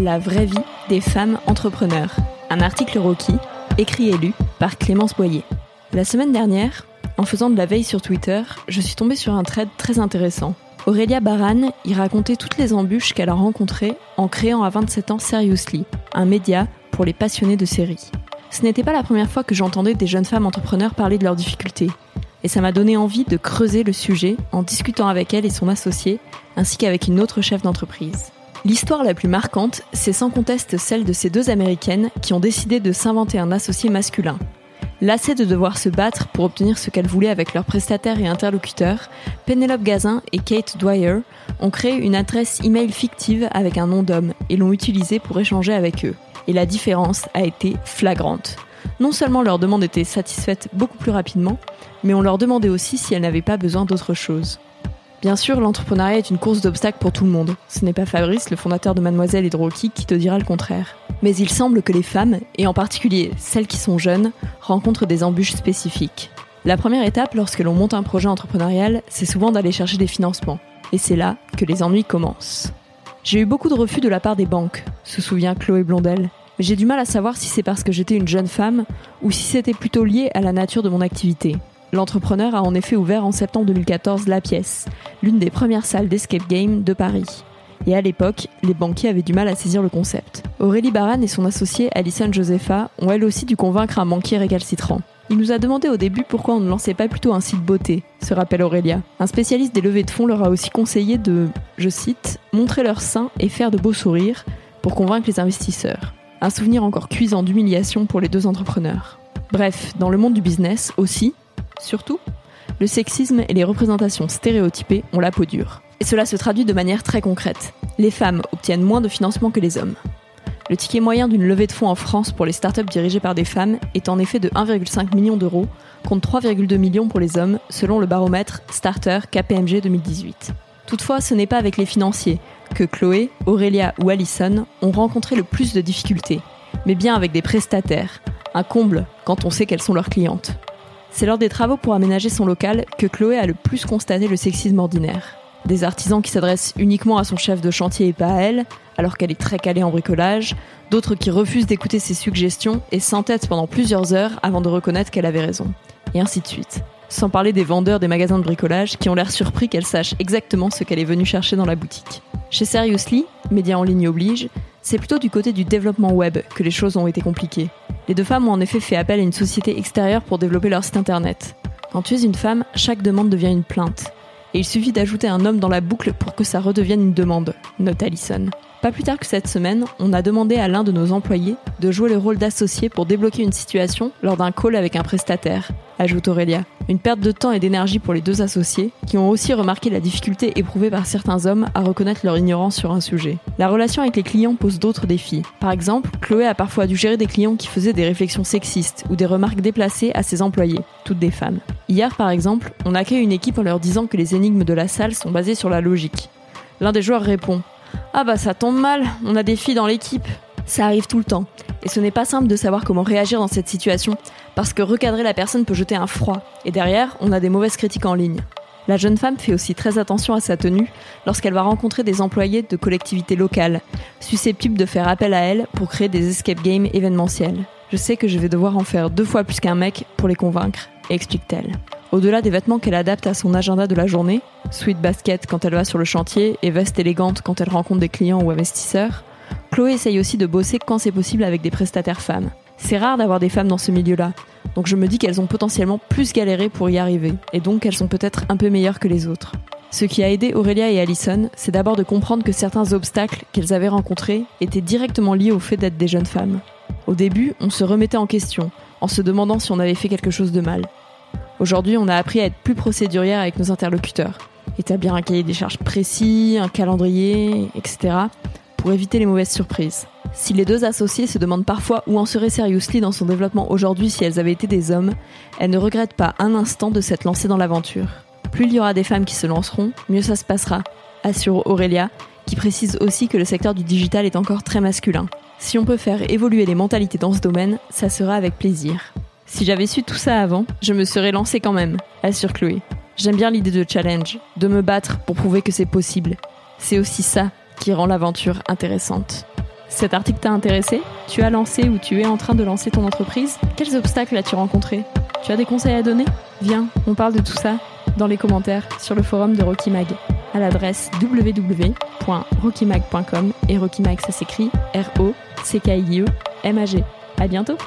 La vraie vie des femmes entrepreneurs. Un article Rocky, écrit et lu par Clémence Boyer. La semaine dernière, en faisant de la veille sur Twitter, je suis tombée sur un thread très intéressant. Aurélia Baran y racontait toutes les embûches qu'elle a rencontrées en créant à 27 ans Seriously, un média pour les passionnés de séries. Ce n'était pas la première fois que j'entendais des jeunes femmes entrepreneurs parler de leurs difficultés, et ça m'a donné envie de creuser le sujet en discutant avec elle et son associé, ainsi qu'avec une autre chef d'entreprise. L'histoire la plus marquante, c'est sans conteste celle de ces deux Américaines qui ont décidé de s'inventer un associé masculin. Lassées de devoir se battre pour obtenir ce qu'elles voulaient avec leurs prestataires et interlocuteurs, Penelope Gazin et Kate Dwyer ont créé une adresse email fictive avec un nom d'homme et l'ont utilisée pour échanger avec eux. Et la différence a été flagrante. Non seulement leur demande était satisfaite beaucoup plus rapidement, mais on leur demandait aussi si elles n'avaient pas besoin d'autre chose. Bien sûr, l'entrepreneuriat est une course d'obstacles pour tout le monde. Ce n'est pas Fabrice, le fondateur de Mademoiselle et qui te dira le contraire. Mais il semble que les femmes, et en particulier celles qui sont jeunes, rencontrent des embûches spécifiques. La première étape lorsque l'on monte un projet entrepreneurial, c'est souvent d'aller chercher des financements. Et c'est là que les ennuis commencent. J'ai eu beaucoup de refus de la part des banques, se souvient Chloé Blondel. J'ai du mal à savoir si c'est parce que j'étais une jeune femme ou si c'était plutôt lié à la nature de mon activité. L'entrepreneur a en effet ouvert en septembre 2014 La Pièce, l'une des premières salles d'escape game de Paris. Et à l'époque, les banquiers avaient du mal à saisir le concept. Aurélie Baran et son associée Alison Josepha ont elle aussi dû convaincre un banquier récalcitrant. Il nous a demandé au début pourquoi on ne lançait pas plutôt un site beauté, se rappelle Aurélia. Un spécialiste des levées de fonds leur a aussi conseillé de, je cite, montrer leur sein et faire de beaux sourires pour convaincre les investisseurs. Un souvenir encore cuisant d'humiliation pour les deux entrepreneurs. Bref, dans le monde du business aussi, Surtout, le sexisme et les représentations stéréotypées ont la peau dure. Et cela se traduit de manière très concrète. Les femmes obtiennent moins de financement que les hommes. Le ticket moyen d'une levée de fonds en France pour les startups dirigées par des femmes est en effet de 1,5 million d'euros, contre 3,2 millions pour les hommes, selon le baromètre Starter KPMG 2018. Toutefois, ce n'est pas avec les financiers que Chloé, Aurélia ou Alison ont rencontré le plus de difficultés, mais bien avec des prestataires, un comble quand on sait qu'elles sont leurs clientes. C'est lors des travaux pour aménager son local que Chloé a le plus constaté le sexisme ordinaire. Des artisans qui s'adressent uniquement à son chef de chantier et pas à elle, alors qu'elle est très calée en bricolage, d'autres qui refusent d'écouter ses suggestions et s'entêtent pendant plusieurs heures avant de reconnaître qu'elle avait raison. Et ainsi de suite. Sans parler des vendeurs des magasins de bricolage qui ont l'air surpris qu'elle sache exactement ce qu'elle est venue chercher dans la boutique. Chez Seriously, médias en ligne oblige, c'est plutôt du côté du développement web que les choses ont été compliquées. Les deux femmes ont en effet fait appel à une société extérieure pour développer leur site internet. Quand tu es une femme, chaque demande devient une plainte. Et il suffit d'ajouter un homme dans la boucle pour que ça redevienne une demande, note Allison. Pas plus tard que cette semaine, on a demandé à l'un de nos employés de jouer le rôle d'associé pour débloquer une situation lors d'un call avec un prestataire, ajoute Aurélia. Une perte de temps et d'énergie pour les deux associés, qui ont aussi remarqué la difficulté éprouvée par certains hommes à reconnaître leur ignorance sur un sujet. La relation avec les clients pose d'autres défis. Par exemple, Chloé a parfois dû gérer des clients qui faisaient des réflexions sexistes ou des remarques déplacées à ses employés, toutes des femmes. Hier, par exemple, on accueille une équipe en leur disant que les énigmes de la salle sont basées sur la logique. L'un des joueurs répond ah bah ça tombe mal, on a des filles dans l'équipe. Ça arrive tout le temps. Et ce n'est pas simple de savoir comment réagir dans cette situation, parce que recadrer la personne peut jeter un froid, et derrière, on a des mauvaises critiques en ligne. La jeune femme fait aussi très attention à sa tenue lorsqu'elle va rencontrer des employés de collectivités locales, susceptibles de faire appel à elle pour créer des escape games événementiels. Je sais que je vais devoir en faire deux fois plus qu'un mec pour les convaincre, explique-t-elle. Au-delà des vêtements qu'elle adapte à son agenda de la journée, sweat basket quand elle va sur le chantier et veste élégante quand elle rencontre des clients ou investisseurs, Chloé essaye aussi de bosser quand c'est possible avec des prestataires femmes. C'est rare d'avoir des femmes dans ce milieu-là, donc je me dis qu'elles ont potentiellement plus galéré pour y arriver, et donc qu'elles sont peut-être un peu meilleures que les autres. Ce qui a aidé Aurélia et Allison, c'est d'abord de comprendre que certains obstacles qu'elles avaient rencontrés étaient directement liés au fait d'être des jeunes femmes. Au début, on se remettait en question, en se demandant si on avait fait quelque chose de mal. Aujourd'hui, on a appris à être plus procédurière avec nos interlocuteurs, établir un cahier des charges précis, un calendrier, etc., pour éviter les mauvaises surprises. Si les deux associés se demandent parfois où en serait Seriously dans son développement aujourd'hui si elles avaient été des hommes, elles ne regrettent pas un instant de s'être lancées dans l'aventure. Plus il y aura des femmes qui se lanceront, mieux ça se passera, assure Aurélia, qui précise aussi que le secteur du digital est encore très masculin. Si on peut faire évoluer les mentalités dans ce domaine, ça sera avec plaisir. Si j'avais su tout ça avant, je me serais lancée quand même, assure Chloé. J'aime bien l'idée de challenge, de me battre pour prouver que c'est possible. C'est aussi ça qui rend l'aventure intéressante. Cet article t'a intéressé? Tu as lancé ou tu es en train de lancer ton entreprise? Quels obstacles as-tu rencontrés? Tu as des conseils à donner? Viens, on parle de tout ça dans les commentaires sur le forum de Rocky Mag à l'adresse www.rockymag.com et Rocky Mag ça s'écrit R O C K I E M A G. À bientôt.